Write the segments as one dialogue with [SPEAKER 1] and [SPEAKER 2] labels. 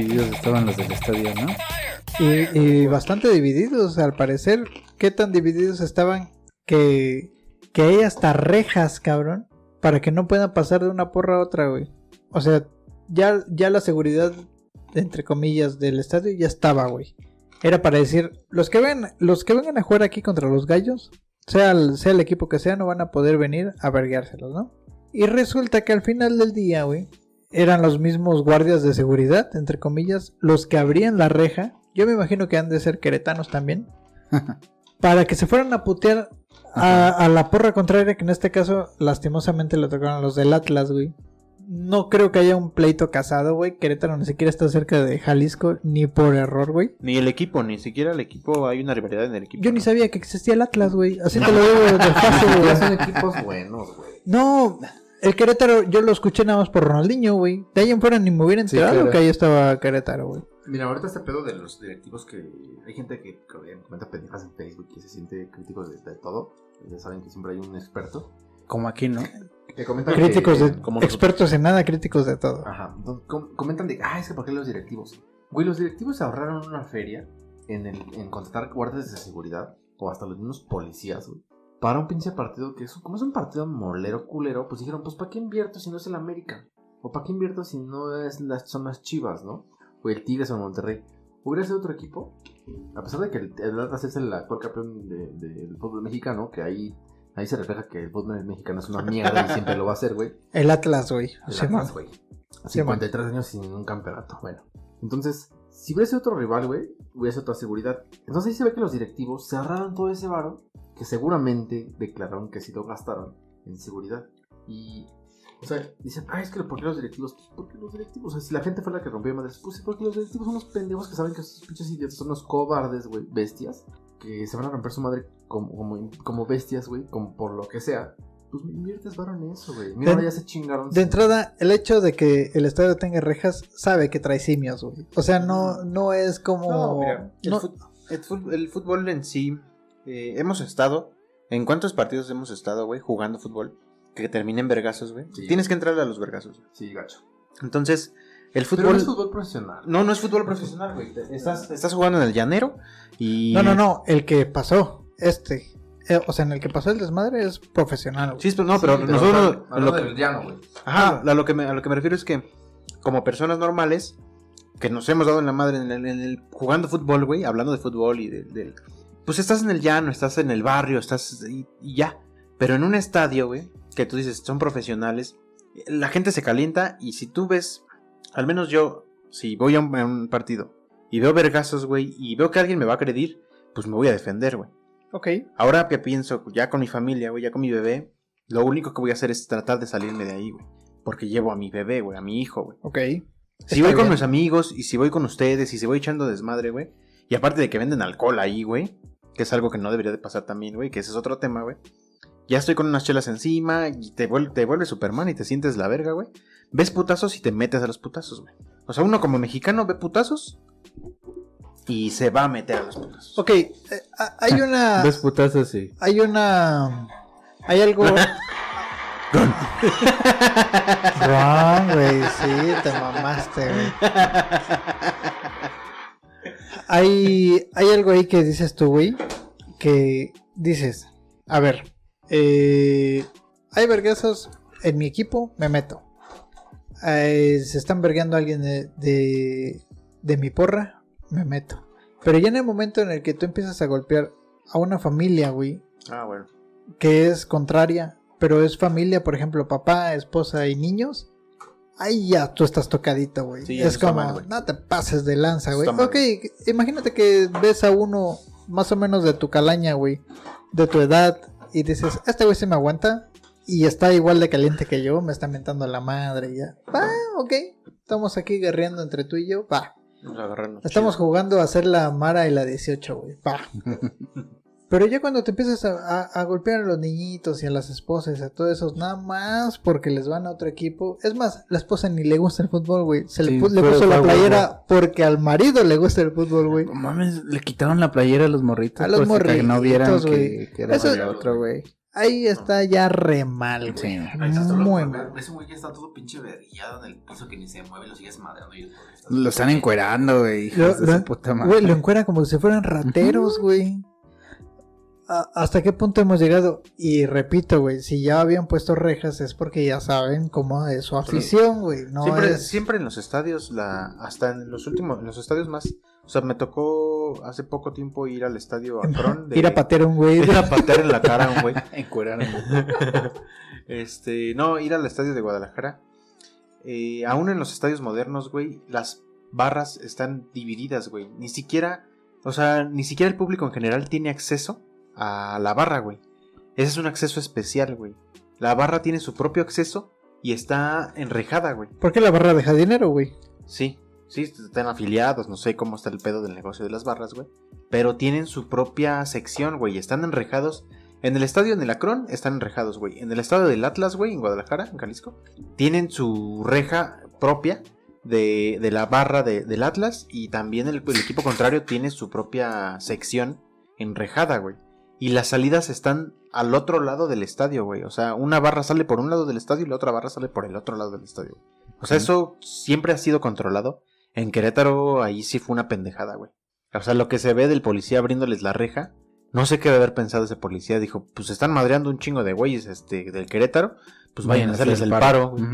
[SPEAKER 1] estaban los del estadio, ¿no?
[SPEAKER 2] Y, y bastante divididos, al parecer. ¿Qué tan divididos estaban que, que hay hasta rejas, cabrón? Para que no puedan pasar de una porra a otra, güey. O sea, ya, ya la seguridad, entre comillas, del estadio ya estaba, güey. Era para decir, los que ven, los que vengan a jugar aquí contra los gallos, sea el, sea el equipo que sea, no van a poder venir a vergueárselos, ¿no? Y resulta que al final del día, güey, eran los mismos guardias de seguridad, entre comillas, los que abrían la reja. Yo me imagino que han de ser queretanos también. para que se fueran a putear a, a la porra contraria, que en este caso, lastimosamente le tocaron a los del Atlas, güey. No creo que haya un pleito casado, güey. Querétaro ni siquiera está cerca de Jalisco, ni por error, güey.
[SPEAKER 3] Ni el equipo, ni siquiera el equipo, hay una rivalidad en el equipo.
[SPEAKER 2] Yo ni sabía que existía el Atlas, güey. Así te lo digo de fácil,
[SPEAKER 4] Ya
[SPEAKER 2] güey.
[SPEAKER 4] son equipos buenos, güey.
[SPEAKER 2] No, el Querétaro yo lo escuché nada más por Ronaldinho, güey. De ahí en fuera ni me hubiera
[SPEAKER 4] Sí,
[SPEAKER 2] enterado
[SPEAKER 4] claro.
[SPEAKER 2] que ahí estaba Querétaro, güey.
[SPEAKER 4] Mira, ahorita este pedo de los directivos que hay gente que que comenta pendejas en Facebook y se siente críticos de, de todo. Ya saben que siempre hay un experto
[SPEAKER 1] Como aquí, ¿no?
[SPEAKER 4] que comenta
[SPEAKER 2] Críticos
[SPEAKER 4] que,
[SPEAKER 2] de,
[SPEAKER 3] como
[SPEAKER 2] expertos en nada, críticos de todo.
[SPEAKER 4] Ajá. Entonces, com- comentan de, ah, es que ¿por qué los directivos? Güey, los directivos se ahorraron una feria en, el, en contratar guardias de seguridad o hasta los mismos policías, güey. Para un pinche partido que es, como es un partido molero, culero, pues dijeron, pues ¿para qué invierto si no es el América? ¿O para qué invierto si no es las, son las chivas, no? O el Tigres o el Monterrey. ¿Hubiera sido otro equipo? A pesar de que el, el Atlas es el actual campeón de- del fútbol mexicano, que ahí, ahí se refleja que el fútbol mexicano es una mierda y siempre lo va a hacer, güey.
[SPEAKER 2] El Atlas, güey.
[SPEAKER 4] El Atlas, güey.
[SPEAKER 2] Sí,
[SPEAKER 4] 53 años sin un campeonato. Bueno, entonces, si hubiera sido otro rival, güey, hubiera sido otra seguridad. Entonces ahí se ve que los directivos se ahorraron todo ese varo que seguramente declararon que sí lo gastaron en seguridad. Y, o sea, dicen, ah, es que ¿por qué los directivos? Pues porque los directivos, o sea, si la gente fue la que rompió madres, pues sí, porque los directivos son unos pendejos que saben que esos pinches idiotas son unos cobardes, güey, bestias, que se van a romper su madre como, como, como bestias, güey, como por lo que sea. Pues inviertes varo en eso, güey. Mira,
[SPEAKER 2] De-
[SPEAKER 4] ya se chingaron.
[SPEAKER 2] De entrada, el hecho de que el estadio tenga rejas sabe que trae simios, güey. O sea, no, no es como.
[SPEAKER 3] No, mira, el,
[SPEAKER 2] no-
[SPEAKER 3] fut- el fut- el fútbol en sí, eh, hemos estado, ¿en cuántos partidos hemos estado, güey, jugando fútbol? Que terminen vergazos, güey.
[SPEAKER 4] Sí.
[SPEAKER 3] Tienes que entrarle a los vergazos. güey.
[SPEAKER 4] Sí, gacho.
[SPEAKER 3] Entonces, el
[SPEAKER 4] Pero
[SPEAKER 3] fútbol...
[SPEAKER 4] no es fútbol profesional.
[SPEAKER 3] No, no es fútbol profesional, güey. Estás, estás jugando en el llanero y...
[SPEAKER 2] no, no, no. El que pasó, este. Eh, o sea, en el que pasó el desmadre es profesional, güey.
[SPEAKER 3] Sí, pero no, pero
[SPEAKER 4] Sí,
[SPEAKER 3] nosotros...
[SPEAKER 4] hablando-
[SPEAKER 3] lo que-
[SPEAKER 4] del llano, güey.
[SPEAKER 3] Ajá, a lo, que me, a lo que me refiero es que como personas normales que nos hemos dado en la madre en el, en el- jugando fútbol, güey, hablando de fútbol y de- del... Pues estás en el llano, estás en el barrio, estás... y, y ya. Pero en un estadio, güey, que tú dices, son profesionales, la gente se calienta y si tú ves, al menos yo, si voy a un, a un partido y veo vergazos, güey, y veo que alguien me va a agredir, pues me voy a defender, güey.
[SPEAKER 2] Ok.
[SPEAKER 3] Ahora que pienso, ya con mi familia, güey, ya con mi bebé, lo único que voy a hacer es tratar de salirme de ahí, güey. Porque llevo a mi bebé, güey, a mi hijo, güey.
[SPEAKER 2] Ok.
[SPEAKER 3] Si
[SPEAKER 2] Está
[SPEAKER 3] voy con mis amigos y si voy con ustedes y si voy echando desmadre, güey. Y aparte de que venden alcohol ahí, güey. Que es algo que no debería de pasar también, güey. Que ese es otro tema, güey. Ya estoy con unas chelas encima y te, vuel- te vuelves Superman y te sientes la verga, güey. Ves putazos y te metes a los putazos, güey. O sea, uno como mexicano ve putazos y se va a meter a los putazos.
[SPEAKER 2] Ok. eh, hay una.
[SPEAKER 1] Putazos sí.
[SPEAKER 2] Hay una. Hay algo. Ron, güey, sí, te mamaste, güey. Hay, hay algo ahí que dices tú, güey, que dices, a ver, eh, hay vergazos en mi equipo, me meto. Eh, se están vergueando a alguien de, de, de mi porra, me meto. Pero ya en el momento en el que tú empiezas a golpear a una familia, güey,
[SPEAKER 3] Ah, bueno.
[SPEAKER 2] que es contraria, pero es familia, por ejemplo, papá, esposa y niños, ahí ya tú estás tocadito, güey.
[SPEAKER 3] Sí, ya
[SPEAKER 2] es como,
[SPEAKER 3] mal,
[SPEAKER 2] no te pases de lanza, güey. Ok, imagínate que ves a uno más o menos de tu calaña, güey, de tu edad, y dices, este güey se me aguanta, y está igual de caliente que yo, me está mentando la madre, y ya. Va, ok, estamos aquí guerreando entre tú y yo, va. Estamos
[SPEAKER 3] chido.
[SPEAKER 2] jugando a hacer la Mara y la 18, güey. Pa. Pero ya cuando te empiezas a, a- a golpear a los niñitos y a las esposas y a todos esos, nada más porque les van a otro equipo. Es más, la esposa ni le gusta el fútbol, güey. Se le, puso la playera porque al marido le gusta el fútbol, güey.
[SPEAKER 1] No mames, le quitaron la playera a los morritos.
[SPEAKER 2] A los
[SPEAKER 1] para que no vieran
[SPEAKER 2] morritos,
[SPEAKER 1] que, era
[SPEAKER 2] Eso-
[SPEAKER 1] otro, güey.
[SPEAKER 2] Ahí está ya re mal, güey.
[SPEAKER 1] Sí.
[SPEAKER 4] Ahí está, solo
[SPEAKER 2] Muy mal.
[SPEAKER 4] Ese güey ya está todo pinche verguillado en el piso que ni se mueve, lo sigues madreando y
[SPEAKER 1] Lo están encuerando, güey. hijos
[SPEAKER 2] Lo-
[SPEAKER 1] de
[SPEAKER 2] lo-
[SPEAKER 1] su puta madre.
[SPEAKER 2] Güey, lo encuentran como si fueran rateros, güey. ¿Hasta qué punto hemos llegado? Y repito, güey, si ya habían puesto rejas es porque ya saben cómo es su afición, güey. No
[SPEAKER 3] siempre,
[SPEAKER 2] es...
[SPEAKER 3] siempre en los estadios, la, hasta en los últimos, en los estadios más. O sea, me tocó hace poco tiempo ir al estadio Akron. de-
[SPEAKER 2] Ir a patear a un güey.
[SPEAKER 3] ir a patear en la cara a un güey.
[SPEAKER 1] Encueraron.
[SPEAKER 3] este, no, ir al estadio de Guadalajara. Eh, aún en los estadios modernos, güey, las barras están divididas, güey. Ni siquiera, o sea, ni siquiera el público en general tiene acceso a la barra, güey. Ese es un acceso especial, güey. La barra tiene su propio acceso y está enrejada, güey.
[SPEAKER 2] ¿Por qué la barra deja dinero, güey?
[SPEAKER 3] Sí, sí, están afiliados, no sé cómo está el pedo del negocio de las barras, güey. Pero tienen su propia sección, güey. Están enrejados. En el estadio en el Acron están enrejados, güey. En el estadio del Atlas, güey, en Guadalajara, en Jalisco, tienen su reja propia de, de la barra de- del Atlas. Y también el, el equipo contrario tiene su propia sección enrejada, güey. Y las salidas están al otro lado del estadio, güey. O sea, una barra sale por un lado del estadio y la otra barra sale por el otro lado del estadio. O sea, eso siempre ha sido controlado. En Querétaro ahí sí fue una pendejada, güey. O sea, lo que se ve del policía abriéndoles la reja, no sé qué debe haber pensado ese policía. Dijo, pues están madreando un chingo de güeyes este, del Querétaro, pues vayan a hacerles el paro. güey.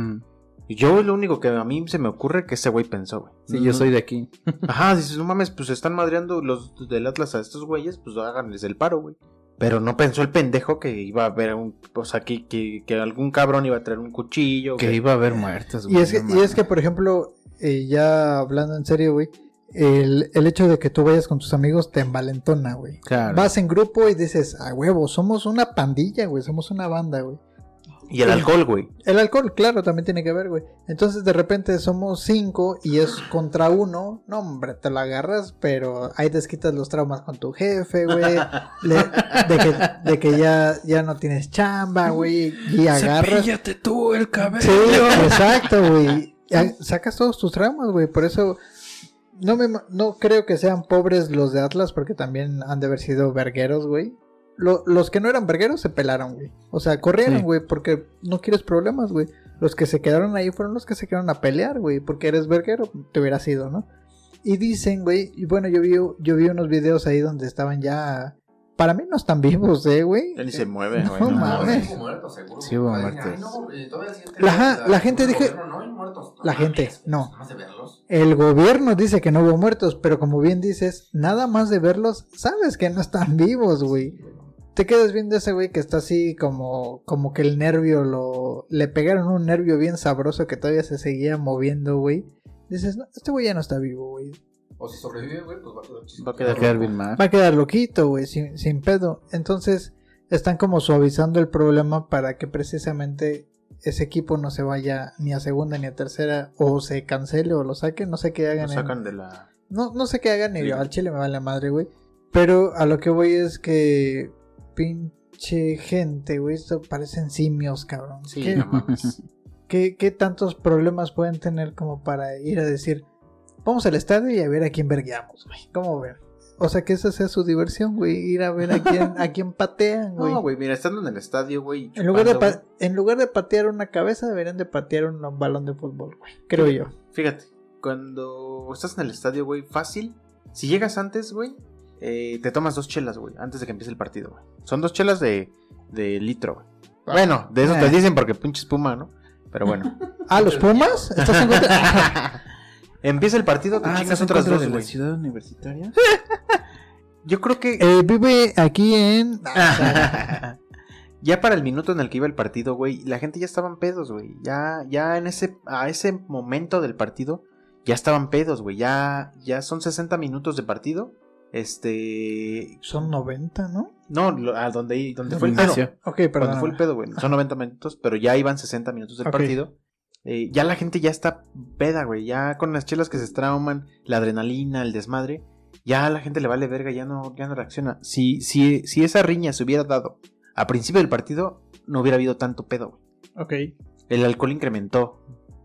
[SPEAKER 3] Y yo lo único que a mí se me ocurre que ese güey pensó, güey.
[SPEAKER 1] Sí, yo soy de aquí.
[SPEAKER 3] Ajá, dices, no mames, pues están madreando los del Atlas a estos güeyes, pues háganles el paro, güey. Pero no pensó el pendejo que iba a haber un, o sea, que, que, que algún cabrón iba a traer un cuchillo.
[SPEAKER 1] Que iba a haber muertos,
[SPEAKER 2] Y
[SPEAKER 1] güey.
[SPEAKER 2] es, que, y es que, por ejemplo, eh, ya hablando en serio, güey, el, el hecho de que tú vayas con tus amigos te envalentona, güey.
[SPEAKER 1] Claro.
[SPEAKER 2] Vas en grupo y dices, a huevo, somos una pandilla, güey, somos una banda, güey.
[SPEAKER 3] Y el alcohol, güey.
[SPEAKER 2] El alcohol, claro, también tiene que ver, güey. Entonces de repente somos cinco y es contra uno. No, hombre, te lo agarras, pero ahí desquitas los traumas con tu jefe, güey. De que, de que ya, ya no tienes chamba, güey. Y agarras.
[SPEAKER 1] Cepíllate tú el cabello.
[SPEAKER 2] Sí, exacto, güey. Sacas todos tus traumas, güey. Por eso no me no creo que sean pobres los de Atlas porque también han de haber sido vergueros, güey. Lo- los que no eran vergueros se pelaron, güey. O sea, corrieron,
[SPEAKER 1] Sí.
[SPEAKER 2] güey, porque no quieres problemas, güey. Los que se quedaron ahí fueron los que se quedaron a pelear, güey, porque eres verguero, te hubiera sido, ¿no? Y dicen, güey, y bueno, yo vi, yo vi unos videos ahí donde estaban ya... Para mí no están vivos, ¿eh, güey?
[SPEAKER 3] Él ni se mueve,
[SPEAKER 2] No
[SPEAKER 3] güey. no
[SPEAKER 2] mames.
[SPEAKER 4] sí hubo muertos, seguro.
[SPEAKER 1] Sí hubo muertos.
[SPEAKER 4] no,
[SPEAKER 2] La gente dije-
[SPEAKER 4] gobierno, no hay muertos. No
[SPEAKER 2] La gente,
[SPEAKER 4] mames,
[SPEAKER 2] no.
[SPEAKER 4] nada más de verlos.
[SPEAKER 2] El gobierno dice que no hubo muertos, pero como bien dices, nada más de verlos, sabes que no están vivos, güey. Te quedas viendo ese güey que está así como, como que el nervio lo... Le pegaron un nervio bien sabroso que todavía se seguía moviendo, güey. Dices, no, este güey ya no está vivo, güey.
[SPEAKER 4] O si sobrevive, güey, pues va a quedar chistoso.
[SPEAKER 3] Va a
[SPEAKER 1] Va
[SPEAKER 3] quedar
[SPEAKER 1] quedar bien mal.
[SPEAKER 2] Va a quedar loquito, güey, sin, sin pedo. Entonces, están como suavizando el problema para que precisamente ese equipo no se vaya ni a segunda ni a tercera o se cancele o lo saquen, no sé qué hagan.
[SPEAKER 3] Lo
[SPEAKER 2] en-
[SPEAKER 3] sacan de la.
[SPEAKER 2] No, no sé qué hagan ni
[SPEAKER 3] Sí.
[SPEAKER 2] al chile me vale la madre, güey. Pero a lo que voy es que pinche gente, güey, esto parecen simios, cabrón.
[SPEAKER 3] Sí,
[SPEAKER 2] ¿Qué,
[SPEAKER 3] no mames.
[SPEAKER 2] qué- qué tantos problemas pueden tener como para ir a decir, vamos al estadio y a ver a quién vergueamos, güey? ¿Cómo ver? O sea, que esa sea su diversión, güey, ir a ver a quién, a quién patean, güey.
[SPEAKER 3] No, güey, mira, estando en el estadio, güey.
[SPEAKER 2] en, lugar de en lugar de patear una cabeza, deberían de patear un balón de fútbol, güey. Creo yo.
[SPEAKER 3] Fíjate, cuando estás en el estadio, güey, fácil. Si llegas antes, güey, eh, te tomas dos chelas, güey, antes de que empiece el partido, güey. Son dos chelas de, de litro, güey. Bueno, de eso te
[SPEAKER 2] Eh.
[SPEAKER 3] dicen porque pinche espuma, ¿no? Pero bueno.
[SPEAKER 2] Ah, ¿los Pumas? ¿Estás en contra?
[SPEAKER 3] Empieza el partido, te
[SPEAKER 1] Ah,
[SPEAKER 3] chingas
[SPEAKER 1] ¿estás en
[SPEAKER 3] otras dos,
[SPEAKER 1] de la ciudad universitaria?
[SPEAKER 3] Yo creo que
[SPEAKER 2] Eh, vive aquí en...
[SPEAKER 3] ya para el minuto en el que iba el partido, güey, la gente ya estaban pedos, güey. Ya, ya en ese, a ese momento del partido, ya estaban pedos, güey. Ya, ya son 60 minutos de partido. Este,
[SPEAKER 2] Son 90, ¿no?
[SPEAKER 3] no, lo- a donde, donde fue el pedo.
[SPEAKER 2] Ok,
[SPEAKER 3] Cuando fue el pedo, güey. Son 90 minutos, pero ya iban 60 minutos del partido. Eh, ya la gente ya está peda, güey. Ya con las chelas que se trauman, la adrenalina, el desmadre. Ya a la gente le vale verga, ya no, ya no reacciona. Si, si, si esa riña se hubiera dado a principio del partido, no hubiera habido tanto pedo, güey.
[SPEAKER 2] Ok.
[SPEAKER 3] El alcohol incrementó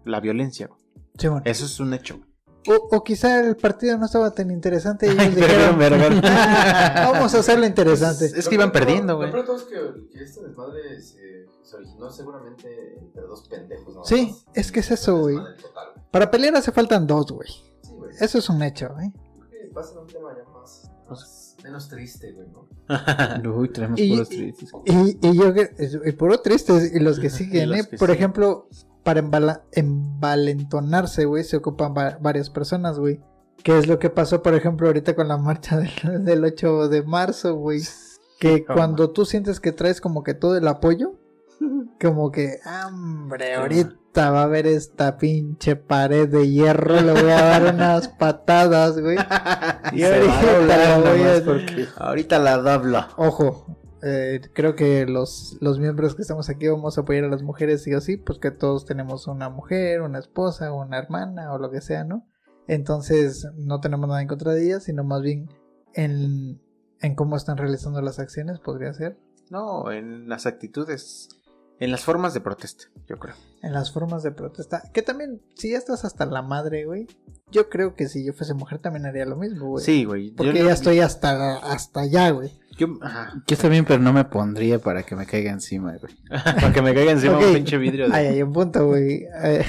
[SPEAKER 3] la violencia, güey.
[SPEAKER 2] Sí, bueno.
[SPEAKER 3] Eso es un hecho. güey.
[SPEAKER 2] O, o quizá el partido no estaba tan interesante y ellos
[SPEAKER 3] Ay,
[SPEAKER 2] dijeron. "Ah, vamos a hacerlo interesante.
[SPEAKER 3] Es que iban perdiendo, güey.
[SPEAKER 4] Lo todo es que, que este desmadre se, se originó seguramente entre dos pendejos. nada
[SPEAKER 2] Sí,
[SPEAKER 4] más.
[SPEAKER 2] es que es eso, güey.
[SPEAKER 4] güey.
[SPEAKER 2] Para pelear hace faltan dos, güey.
[SPEAKER 4] Sí, güey.
[SPEAKER 2] Eso es un hecho, ¿eh?
[SPEAKER 4] Creo que va a ser un tema ya más, más- menos triste, güey, ¿no?
[SPEAKER 1] Uy, traemos
[SPEAKER 2] Y-
[SPEAKER 1] puros tristes.
[SPEAKER 2] Y, y yo, que- y puro tristes, y los que siguen,
[SPEAKER 3] los
[SPEAKER 2] ¿eh?
[SPEAKER 3] que
[SPEAKER 2] Por
[SPEAKER 3] siguen.
[SPEAKER 2] ejemplo, para embala- envalentonarse, güey, se ocupan va- varias personas, güey. ¿Qué es lo que pasó, por ejemplo, ahorita con la marcha del, del 8 de marzo, güey? Que
[SPEAKER 3] No,
[SPEAKER 2] cuando tú sientes que traes como que todo el apoyo, como que, hombre, ahorita va a haber esta pinche pared de hierro, le voy a dar unas patadas, güey. Y ahorita la voy a-
[SPEAKER 3] porque- Ahorita la doblo.
[SPEAKER 2] Ojo, eh, creo que los, los miembros que estamos aquí vamos a apoyar a las mujeres sí o sí, pues que todos tenemos una mujer, una esposa, una hermana o lo que sea, ¿no? Entonces no tenemos nada en contra de ellas, sino más bien en, en cómo están realizando las acciones, podría ser.
[SPEAKER 3] No, en las actitudes, en las formas de protesta, yo creo.
[SPEAKER 2] En las formas de protesta. Que también, si ya estás hasta la madre, güey. Yo creo que si yo fuese mujer también haría lo mismo, güey.
[SPEAKER 3] Sí, güey.
[SPEAKER 2] Porque
[SPEAKER 3] yo,
[SPEAKER 2] ya estoy hasta, hasta allá, güey.
[SPEAKER 3] yo- ajá,
[SPEAKER 1] Yo también, pero no me pondría para que me caiga encima, güey.
[SPEAKER 3] para que me caiga encima
[SPEAKER 2] Ok.
[SPEAKER 3] un pinche vidrio. de-
[SPEAKER 2] Ahí hay un punto, güey. Ahí,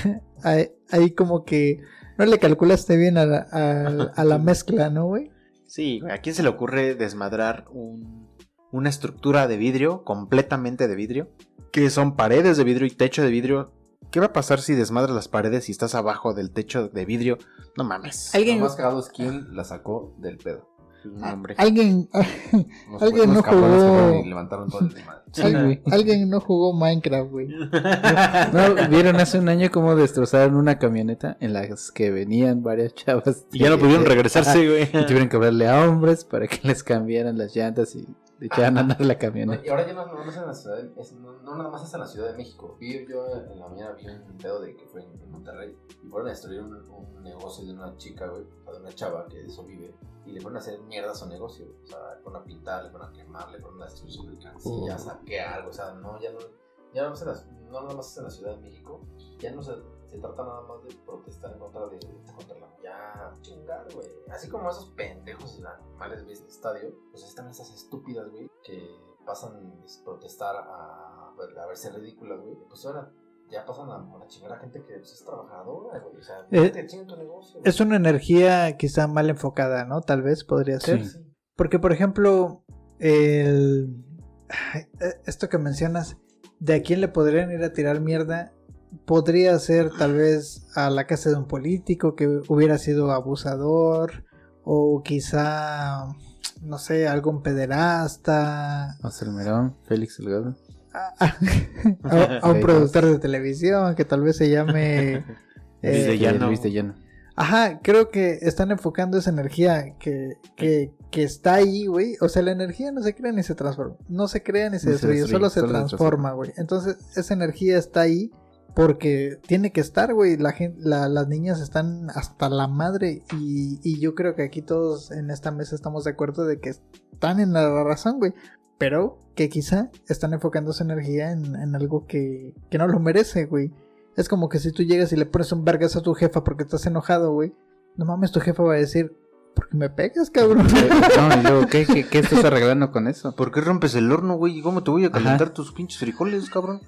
[SPEAKER 2] ahí- ahí como que no le calculaste bien a la, a- a la mezcla, ¿no, güey?
[SPEAKER 3] Sí, güey. ¿A quién se le ocurre desmadrar un- una estructura de vidrio, completamente de vidrio? Que son paredes de vidrio y techo de vidrio. ¿Qué va a pasar si desmadras las paredes y estás abajo del techo de vidrio? No mames.
[SPEAKER 2] Alguien,
[SPEAKER 4] Lo más cagado es quién la sacó del pedo.
[SPEAKER 3] Hombre.
[SPEAKER 2] alguien, Alguien
[SPEAKER 4] unos
[SPEAKER 2] no jugó-
[SPEAKER 4] fueron Y levantaron todo el desmadre.
[SPEAKER 1] Sí, güey.
[SPEAKER 2] alguien no jugó Minecraft, güey.
[SPEAKER 1] ¿No vieron hace un año cómo destrozaron una camioneta en las que venían varias chavas?
[SPEAKER 3] Y ya no pudieron regresarse, güey.
[SPEAKER 1] Y tuvieron que hablarle a hombres para que les cambiaran las llantas y le echaran a andar la
[SPEAKER 4] No,
[SPEAKER 1] camioneta.
[SPEAKER 4] y ahora ya no, no, es en la ciudad de- es- no, no nada más es en la Ciudad de México. Vi yo en la mañana vi un pedo de que fue en, en Monterrey y fueron a destruir un, un negocio de una chica, güey, o de una chava que de eso vive y le fueron a hacer mierda a su negocio. güey. O sea, le fueron a pintar, le fueron a quemar, le fueron a destruir su mercancía,
[SPEAKER 1] Oh.
[SPEAKER 4] saquear algo. O sea, no, ya no, ya no, es en la- no nada más es en la Ciudad de México. Ya no se, se trata nada más de protestar en contra de, contra chingar, güey. Así como esos pendejos animales, güey, del estadio, pues están esas estúpidas, güey, que pasan a protestar a, a verse ridículas, güey. Pues ahora ya pasan a, a chingar a gente que pues, es trabajadora, güey. O sea,
[SPEAKER 2] Eh,
[SPEAKER 4] te chingan tu negocio. güey.
[SPEAKER 2] Es una energía quizá mal enfocada, ¿no? Tal vez podría ser.
[SPEAKER 1] Sí.
[SPEAKER 2] Porque, por ejemplo, el... eh, esto que mencionas, de a quién le podrían ir a tirar mierda, podría ser tal vez a la casa de un político que hubiera sido abusador, o quizá, no sé, algún pederasta,
[SPEAKER 1] José Melón, Félix Delgado.
[SPEAKER 2] a, a- a un productor de televisión que tal vez se llame...
[SPEAKER 3] Luis de
[SPEAKER 2] eh,
[SPEAKER 3] Llano.
[SPEAKER 1] Luis de Llano.
[SPEAKER 2] Ajá, creo que están enfocando esa energía que, que, que está ahí, güey. O sea, la energía no se crea ni se transforma. No se crea ni se destruye,
[SPEAKER 1] destruye,
[SPEAKER 2] solo se
[SPEAKER 1] solo se
[SPEAKER 2] transforma, güey. Entonces, esa energía está ahí porque tiene que estar, güey. La las niñas están hasta la madre. Y, y yo creo que aquí todos en esta mesa estamos de acuerdo de que están en la razón, güey. Pero que quizá están enfocando su energía en, en algo que, que no lo merece, güey. Es como que si tú llegas y le pones un vergas a tu jefa porque estás enojado, güey. No mames, tu jefa va a decir, ¿por qué me pegas, cabrón?
[SPEAKER 1] Eh, No, y luego, ¿qué, qué, qué estás arreglando con eso?
[SPEAKER 3] ¿Por qué rompes el horno, güey? ¿Y cómo te voy a calentar
[SPEAKER 1] Ajá.
[SPEAKER 3] tus pinches frijoles, cabrón?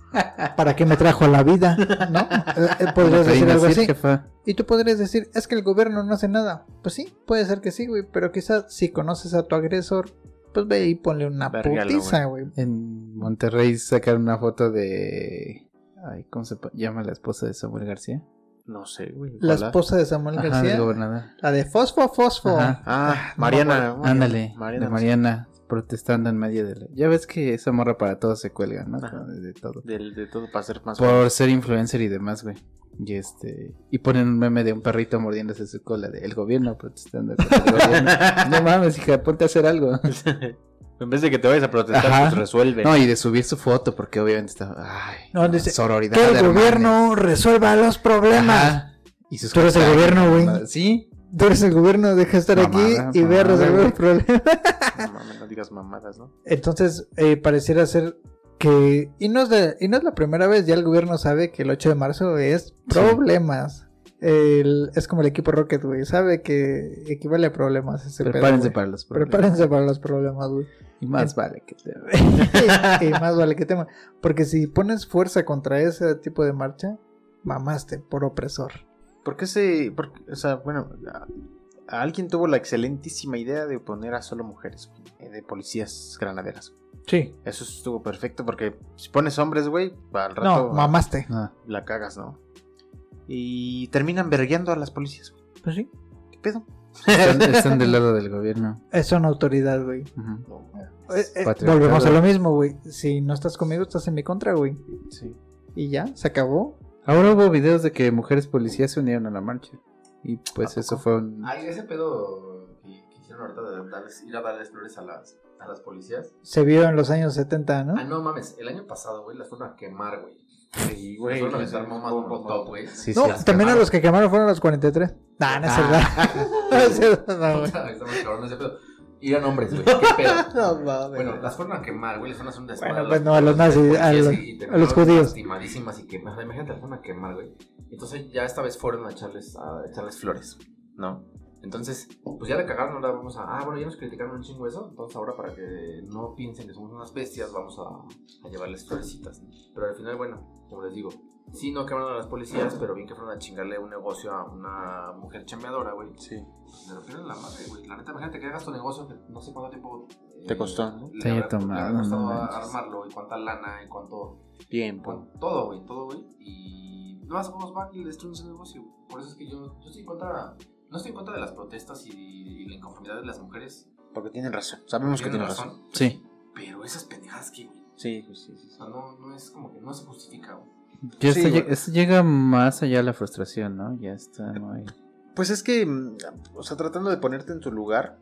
[SPEAKER 2] ¿Para qué me trajo a la vida? ¿No? Eh, eh, Podrías decir algo así.
[SPEAKER 1] jefa.
[SPEAKER 2] Y tú podrías decir, es que el gobierno no hace nada. Pues sí, puede ser que sí, güey. Pero quizás si conoces a tu agresor, pues ve y ponle una
[SPEAKER 3] Vérgalo,
[SPEAKER 2] putiza, güey.
[SPEAKER 1] En Monterrey sacaron una foto de. Ay, ¿cómo se llama la esposa de Samuel García?
[SPEAKER 3] No sé, güey.
[SPEAKER 2] La esposa de Samuel
[SPEAKER 1] Ajá,
[SPEAKER 2] García.
[SPEAKER 1] del gobernador.
[SPEAKER 2] La de Fosfo Fosfo.
[SPEAKER 1] Ajá.
[SPEAKER 3] Ah,
[SPEAKER 2] no
[SPEAKER 3] Mariana.
[SPEAKER 1] Ándale,
[SPEAKER 3] Mariana,
[SPEAKER 1] de Mariana protestando en medio de la... Ya ves que esa morra para todo se cuelga, ¿no?
[SPEAKER 3] Ajá.
[SPEAKER 1] De, de todo.
[SPEAKER 3] Del- De, todo para ser más.
[SPEAKER 1] Por ser influencer y demás, güey. Y este... Y ponen un meme de un perrito mordiéndose su cola de el gobierno protestando contra el gobierno. No mames, hija, ponte a hacer algo.
[SPEAKER 3] en vez de que te vayas a protestar,
[SPEAKER 1] Ajá.
[SPEAKER 3] pues resuelve.
[SPEAKER 1] No, y de subir su foto, porque obviamente está... Ay,
[SPEAKER 2] No, dice,
[SPEAKER 1] sororidad.
[SPEAKER 2] Que el
[SPEAKER 1] hermanes.
[SPEAKER 2] gobierno resuelva los problemas.
[SPEAKER 1] Ajá. Y sus
[SPEAKER 2] Tú eres el gobierno, güey.
[SPEAKER 1] Sí.
[SPEAKER 2] Tú eres el gobierno, deja de estar
[SPEAKER 1] Mamada,
[SPEAKER 2] aquí y ve a resolver
[SPEAKER 1] güey.
[SPEAKER 2] el problema.
[SPEAKER 3] No mames, no digas mamadas, ¿no?
[SPEAKER 2] Entonces, eh, pareciera ser que. Y no, es de- y no es la primera vez, ya el gobierno sabe que el 8 de marzo es problemas. el- es como el equipo Rocket, güey. Sabe que equivale a problemas ese
[SPEAKER 1] Prepárense para los problemas.
[SPEAKER 2] Prepárense para los problemas, güey.
[SPEAKER 1] Y más vale que te...
[SPEAKER 2] y más vale que tema. Porque si pones fuerza contra ese tipo de marcha, mamaste por opresor.
[SPEAKER 3] ¿Por qué se.? por- o sea, bueno. a- a alguien tuvo la excelentísima idea de poner a solo mujeres, eh, de policías granaderas.
[SPEAKER 2] Sí.
[SPEAKER 3] Eso estuvo perfecto porque si pones hombres, güey, al rato
[SPEAKER 2] No, mamaste.
[SPEAKER 1] Ah,
[SPEAKER 3] la cagas, ¿no? Y terminan vergueando a las policías, güey.
[SPEAKER 2] Pues sí.
[SPEAKER 3] ¿Qué pedo?
[SPEAKER 1] Están, están del lado del gobierno.
[SPEAKER 2] Es una autoridad, güey. Eh, eh, volvemos a lo mismo, güey. Si no estás conmigo, estás en mi contra, güey.
[SPEAKER 3] Sí.
[SPEAKER 2] Y ya, se acabó.
[SPEAKER 1] Ahora hubo videos de que mujeres policías se unieron a la marcha. Y pues
[SPEAKER 3] ¿A
[SPEAKER 1] eso fue un...
[SPEAKER 4] Ay, ese pedo que, que hicieron ahorita de darles- ir a darles flores a las, a las policías.
[SPEAKER 2] Se vio en los años 70, ¿no?
[SPEAKER 4] Ah, no mames, el año pasado, güey, las fueron a quemar, güey.
[SPEAKER 3] Sí, güey.
[SPEAKER 4] a aventar bombas molotov, güey.
[SPEAKER 1] Sí,
[SPEAKER 2] no,
[SPEAKER 1] sí.
[SPEAKER 2] también a
[SPEAKER 4] quemaron.
[SPEAKER 2] los que quemaron fueron los 43. Nah, no es verdad. No es cierto, no,
[SPEAKER 4] ese pedo. Y eran hombres, güey. ¿Qué pedo?
[SPEAKER 2] No mames.
[SPEAKER 4] Bueno, las fueron a quemar, güey. Les fueron a hacer un desmadre.
[SPEAKER 2] Bueno, pues no, a los nazis, a los-
[SPEAKER 4] y-
[SPEAKER 2] a los judíos.
[SPEAKER 4] Lastimadísimas y que, o sea, imagínate, las fueron a quemar, güey. Entonces ya esta vez fueron a echarles, a echarles flores, ¿no? Entonces, pues ya le cagaron, ahora vamos a. Ah, bueno, ya nos criticaron un chingo eso. Entonces, ahora para que no piensen que somos unas bestias, vamos a, a llevarles florecitas. ¿no? Pero al final, bueno, como les digo, sí no quemaron a las policías, pero bien que fueron a chingarle un negocio a una mujer chambeadora, güey.
[SPEAKER 3] Sí.
[SPEAKER 4] Le rompieron la madre, güey. La neta, imagínate que hagas tu negocio que no sé cuánto tiempo. eh,
[SPEAKER 3] Te costó, ¿no?
[SPEAKER 1] Te
[SPEAKER 4] habrá-
[SPEAKER 1] tomado,
[SPEAKER 4] costado
[SPEAKER 1] no manches.
[SPEAKER 4] armarlo y cuánta lana y cuánto. Cuán- todo, güey, todo, güey. Y no más cómo van y le destruyen su negocio. güey. Por eso es que yo, yo estoy en contra. No estoy en contra de las protestas y, y la inconformidad de las mujeres.
[SPEAKER 3] porque tienen razón. Sabemos que
[SPEAKER 4] Tienen
[SPEAKER 3] tienen razón.
[SPEAKER 1] Sí.
[SPEAKER 4] Pero esas pendejadas que, güey.
[SPEAKER 3] Sí, pues sí, sí.
[SPEAKER 4] O sea, no, no es como que no se justifica, güey.
[SPEAKER 1] Ya
[SPEAKER 3] Sí,
[SPEAKER 1] lle- esto llega más allá de la frustración, ¿no? Ya está, no hay...
[SPEAKER 3] Pues es que, mm, o sea, tratando de ponerte en tu lugar,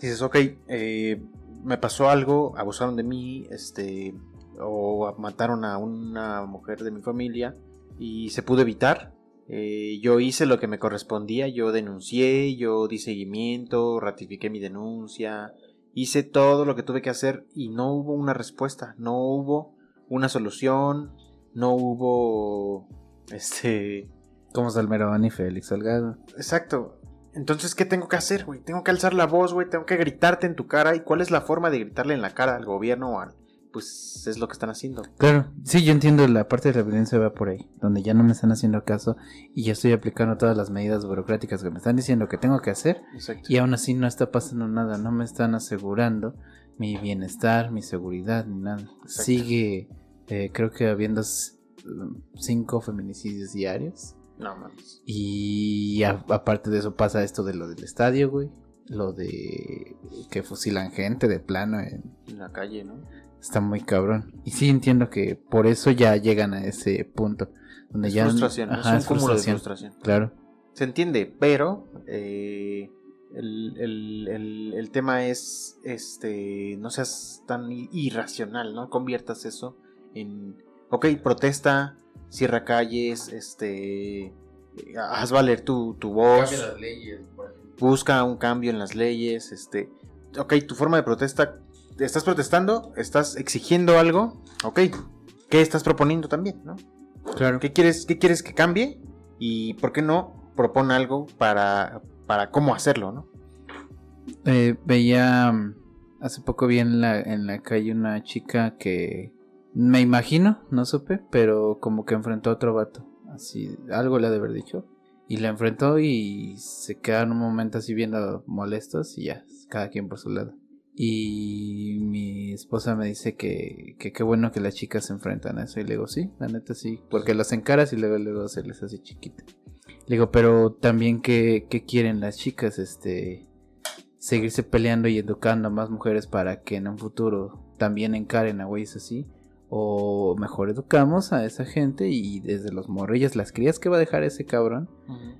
[SPEAKER 3] dices, ok, eh, me pasó algo, abusaron de mí, este, o mataron a una mujer de mi familia y se pudo evitar. Eh, yo hice lo que me correspondía, yo denuncié, yo di seguimiento, ratifiqué mi denuncia, hice todo lo que tuve que hacer y no hubo una respuesta, no hubo una solución, no hubo, este,
[SPEAKER 1] Como Salmerón y Félix Salgado.
[SPEAKER 3] Exacto. Entonces, ¿qué tengo que hacer, güey? Tengo que alzar la voz, güey. Tengo que gritarte en tu cara. ¿Y cuál es la forma de gritarle en la cara al gobierno o al... Pues es lo que están haciendo.
[SPEAKER 1] Claro, sí, yo entiendo la parte de la violencia va por ahí, donde ya no me están haciendo caso y ya estoy aplicando todas las medidas burocráticas que me están diciendo que tengo que hacer
[SPEAKER 3] Exacto.
[SPEAKER 1] y aún así no está pasando nada, no me están asegurando mi bienestar, mi seguridad, ni nada. Sigue, eh, creo que habiendo s- cinco feminicidios diarios
[SPEAKER 3] No mames.
[SPEAKER 1] y a- aparte de eso pasa esto de lo del estadio, güey, lo de que fusilan gente de plano en,
[SPEAKER 3] En la calle, ¿no?
[SPEAKER 1] Está muy cabrón. Y sí entiendo que por eso ya llegan a ese punto. Donde
[SPEAKER 3] Es
[SPEAKER 1] ya.
[SPEAKER 3] frustración.
[SPEAKER 1] Ajá,
[SPEAKER 3] es un cúmulo
[SPEAKER 1] frustración.
[SPEAKER 3] de frustración.
[SPEAKER 1] Claro.
[SPEAKER 3] Se entiende, pero... eh, el, el- el- el tema es... Este... No seas tan irracional, ¿no? Conviertas eso en... Ok, protesta, cierra calles, este... Haz valer tu, tu voz.
[SPEAKER 4] Cambia las leyes, por ejemplo.
[SPEAKER 3] busca un cambio en las leyes, este, ok, tu forma de protesta, estás protestando, estás exigiendo algo, ok, ¿qué estás proponiendo también, no?
[SPEAKER 1] Claro.
[SPEAKER 3] ¿Qué quieres, qué quieres que cambie? Y ¿por qué no propone algo para, para cómo hacerlo, no?
[SPEAKER 1] Eh, veía. mm, Hace poco vi en la, en la calle una chica que. Me imagino, no supe, pero como que enfrentó a otro vato. Así, algo le ha de haber dicho. Y la enfrentó y se quedaron un momento así viendo molestos y ya, cada quien por su lado. Y mi esposa me dice que qué bueno que las chicas se enfrentan a eso. Y le digo, sí, la neta sí, porque los encaras y luego, luego se les hace chiquita. Le digo, pero también que, que quieren las chicas, este, seguirse peleando y educando a más mujeres para que en un futuro también encaren a güeyes así. O mejor educamos a esa gente y desde los morrillos, las crías que va a dejar ese cabrón,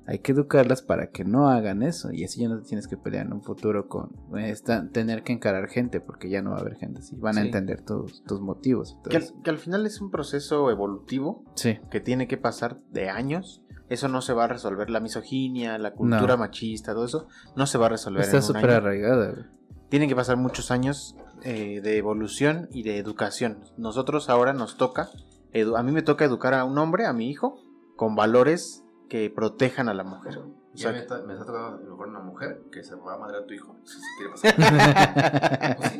[SPEAKER 1] hay que educarlas para que no hagan eso. Y así ya no te tienes que pelear en un futuro con esta, tener que encarar gente, porque ya no va a haber gente así. Van a entender tus, tus motivos. y todo
[SPEAKER 3] Que al,
[SPEAKER 1] eso.
[SPEAKER 3] que al final es un proceso evolutivo
[SPEAKER 1] Sí,
[SPEAKER 3] que tiene que pasar de años. Eso no se va a resolver. La misoginia, la cultura
[SPEAKER 1] No.
[SPEAKER 3] machista, todo eso, no se va a resolver.
[SPEAKER 1] está súper arraigada.
[SPEAKER 3] Tienen que pasar muchos años eh, de evolución y de educación. Nosotros ahora nos toca, a mí me toca educar a un hombre, a mi hijo, con valores que protejan a la mujer. O
[SPEAKER 4] Ya me está, me está tocando a lo mejor una mujer que se va a madrear a tu hijo. Si se quiere pasar. Pues sí,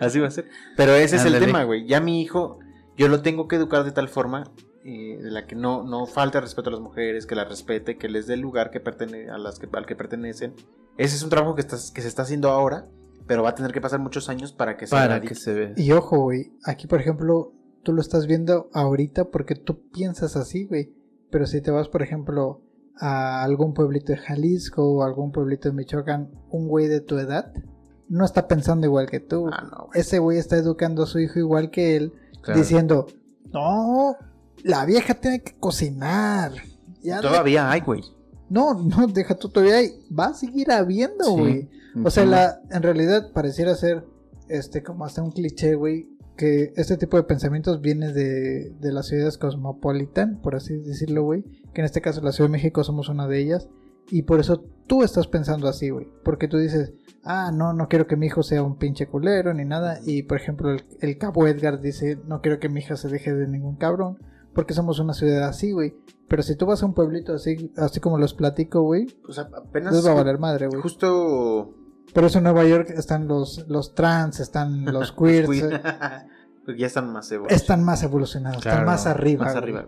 [SPEAKER 4] así,
[SPEAKER 3] va a ser. Pero ese es el tema, güey. Ya mi hijo, yo lo tengo que educar de tal forma eh, de la que no, no falte respeto a las mujeres, que las respete, que les dé el lugar que pertene a las que, al que pertenecen. Ese es un trabajo que, estás, que se está haciendo ahora, pero va a tener que pasar muchos años para que se
[SPEAKER 1] Para que se vea.
[SPEAKER 2] Y ojo, güey, aquí por ejemplo, tú lo estás viendo ahorita porque tú piensas así, güey. Pero si te vas, por ejemplo, a algún pueblito de Jalisco o algún pueblito de Michoacán, un güey de tu edad no está pensando igual que tú.
[SPEAKER 3] Ah, no, güey.
[SPEAKER 2] Ese güey está educando a su hijo igual que él,
[SPEAKER 1] Claro.
[SPEAKER 2] diciendo, no, la vieja tiene que cocinar. Ya
[SPEAKER 3] Todavía hay, güey.
[SPEAKER 2] No, no, deja tú todavía ahí. Va a seguir habiendo,
[SPEAKER 1] Sí.
[SPEAKER 2] güey. O sea, la, en realidad pareciera ser este como hasta un cliché, güey, que este tipo de pensamientos viene de, de las ciudades cosmopolitan, por así decirlo, güey, que en este caso la Ciudad de México somos una de ellas, y por eso tú estás pensando así, güey, porque tú dices, ah, no, no quiero que mi hijo sea un pinche culero ni nada, y por ejemplo el, el cabo Edgar dice, no quiero que mi hija se deje de ningún cabrón, porque somos una ciudad así, güey, pero si tú vas a un pueblito así, así como los platico, güey,
[SPEAKER 3] sea, apenas.
[SPEAKER 2] les va a valer madre, güey.
[SPEAKER 3] Justo.
[SPEAKER 2] Por eso en Nueva York están los, los trans, están los queers,
[SPEAKER 3] Queer.
[SPEAKER 2] eh,
[SPEAKER 3] Porque ya están más evolucionados.
[SPEAKER 2] están más evolucionados, están más arriba.
[SPEAKER 3] Más
[SPEAKER 2] güey.
[SPEAKER 3] arriba.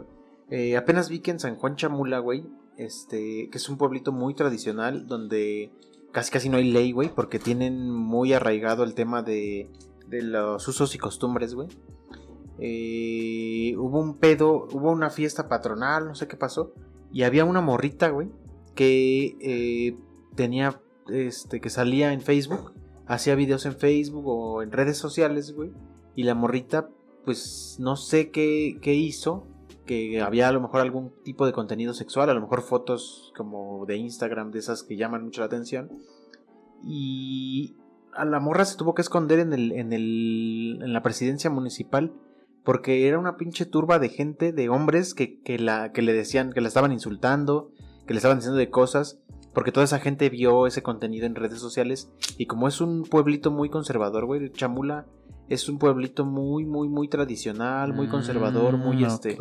[SPEAKER 3] Eh, apenas vi que en San Juan Chamula, güey, este, que es un pueblito muy tradicional donde casi casi no hay ley, güey, porque tienen muy arraigado el tema de, de los usos y costumbres, güey. Eh, hubo un pedo, hubo una fiesta patronal, no sé qué pasó, y había una morrita, güey, que eh, tenía, este, que salía en Facebook, hacía videos en Facebook o en redes sociales, güey, y la morrita, pues no sé qué, hizo, que había a lo mejor algún tipo de contenido sexual, a lo mejor fotos como de Instagram, de esas que llaman mucho la atención. Y a la morra se tuvo que esconder en, el, en, el, en la presidencia municipal porque era una pinche turba de gente, de hombres que, que, la, que le decían, que la estaban insultando, que le estaban diciendo de cosas, porque toda esa gente vio ese contenido en redes sociales. Y como es un pueblito muy conservador, güey, Chamula es un pueblito muy, muy, muy tradicional, muy conservador, muy
[SPEAKER 1] Mm,
[SPEAKER 3] este.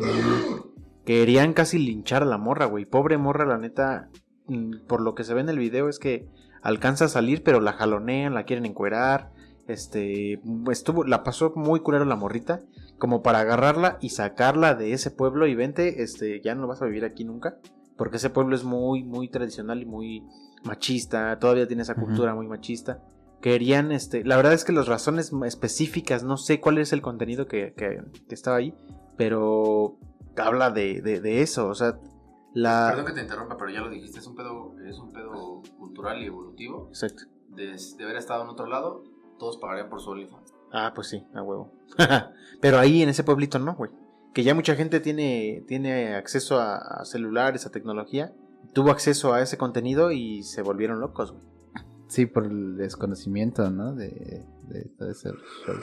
[SPEAKER 3] Querían casi linchar a la morra, güey. Pobre morra, la neta. mm, Por lo que se ve en el video es que alcanza a salir, pero la jalonean, la quieren encuerar. Este. Estuvo. La pasó muy culero la morrita. Como para agarrarla y sacarla de ese pueblo. Y vente, este, ya no vas a vivir aquí nunca. Porque ese pueblo es muy, muy tradicional y muy machista. Todavía tiene esa cultura muy machista. Querían, este. La verdad es que las razones específicas, no sé cuál es el contenido que, que- que estaba ahí. Pero habla de, de, de eso. O sea, la.
[SPEAKER 4] Perdón que te interrumpa, pero ya lo dijiste, es un pedo, es un pedo cultural y evolutivo.
[SPEAKER 3] Exacto.
[SPEAKER 4] De, de haber estado en otro lado, todos pagarían por su OnlyFans.
[SPEAKER 3] Ah, pues sí, a huevo. Pero ahí en ese pueblito no, güey. Que ya mucha gente tiene, tiene acceso a, a celulares, a tecnología. Tuvo acceso a ese contenido y se volvieron locos, güey.
[SPEAKER 1] Sí, por el desconocimiento, ¿no? De, de ese show.